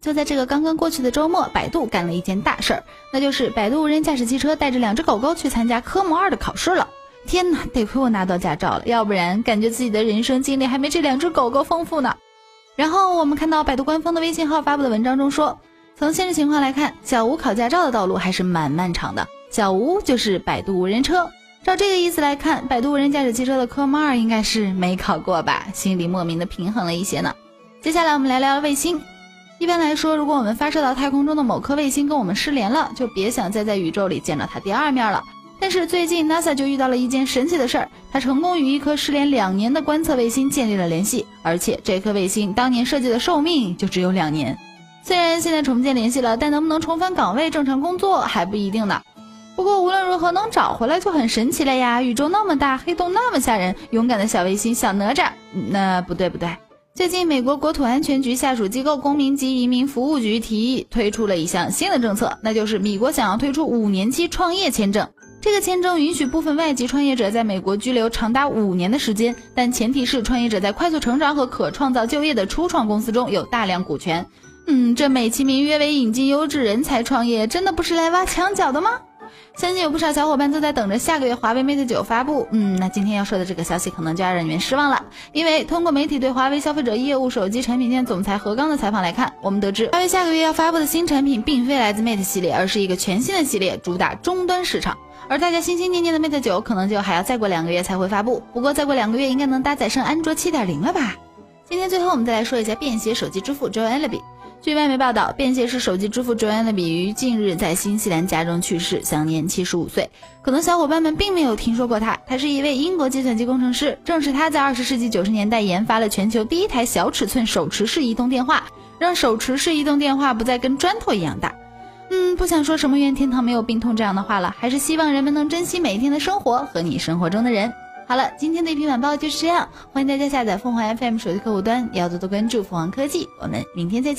就在这个刚刚过去的周末，百度干了一件大事儿，那就是百度无人驾驶汽车带着两只狗狗去参加科目二的考试了。天哪，得亏我拿到驾照了，要不然感觉自己的人生经历还没这两只狗狗丰富呢。然后我们看到百度官方的微信号发布的文章中说，从现实情况来看，小吴考驾照的道路还是蛮漫长的。小吴就是百度无人车，照这个意思来看，百度无人驾驶汽车的科目二应该是没考过吧？心里莫名的平衡了一些呢。接下来我们来聊聊卫星。一般来说，如果我们发射到太空中的某颗卫星跟我们失联了，就别想再在宇宙里见到它第二面了。但是最近 NASA 就遇到了一件神奇的事儿，它成功与一颗失联两年的观测卫星建立了联系，而且这颗卫星当年设计的寿命就只有两年。虽然现在重建联系了，但能不能重返岗位正常工作还不一定呢。不过无论如何能找回来就很神奇了呀！宇宙那么大，黑洞那么吓人，勇敢的小卫星小哪吒，那不对不对。最近，美国国土安全局下属机构公民及移民服务局提议推出了一项新的政策，那就是米国想要推出五年期创业签证。这个签证允许部分外籍创业者在美国居留长达五年的时间，但前提是创业者在快速成长和可创造就业的初创公司中有大量股权。嗯，这美其名曰为引进优质人才创业，真的不是来挖墙脚的吗？相信有不少小伙伴都在等着下个月华为 Mate 九发布。嗯，那今天要说的这个消息可能就要让你们失望了，因为通过媒体对华为消费者业务手机产品线总裁何刚的采访来看，我们得知华为下个月要发布的新产品并非来自 Mate 系列，而是一个全新的系列，主打终端市场。而大家心心念念的 Mate 九可能就还要再过两个月才会发布，不过再过两个月应该能搭载上安卓七点零了吧？今天最后我们再来说一下便携手机支付 Joe Alibi。据外媒报道，便携式手机支付 Jollibee 于近日在新西兰家中去世，享年七十五岁。可能小伙伴们并没有听说过他，他是一位英国计算机工程师。正是他在二十世纪九十年代研发了全球第一台小尺寸手持式移动电话，让手持式移动电话不再跟砖头一样大。嗯，不想说什么愿天堂没有病痛这样的话了，还是希望人们能珍惜每一天的生活和你生活中的人。好了，今天的一篇晚报就是这样，欢迎大家下载凤凰 FM 手机客户端，要多多关注凤凰科技。我们明天再见。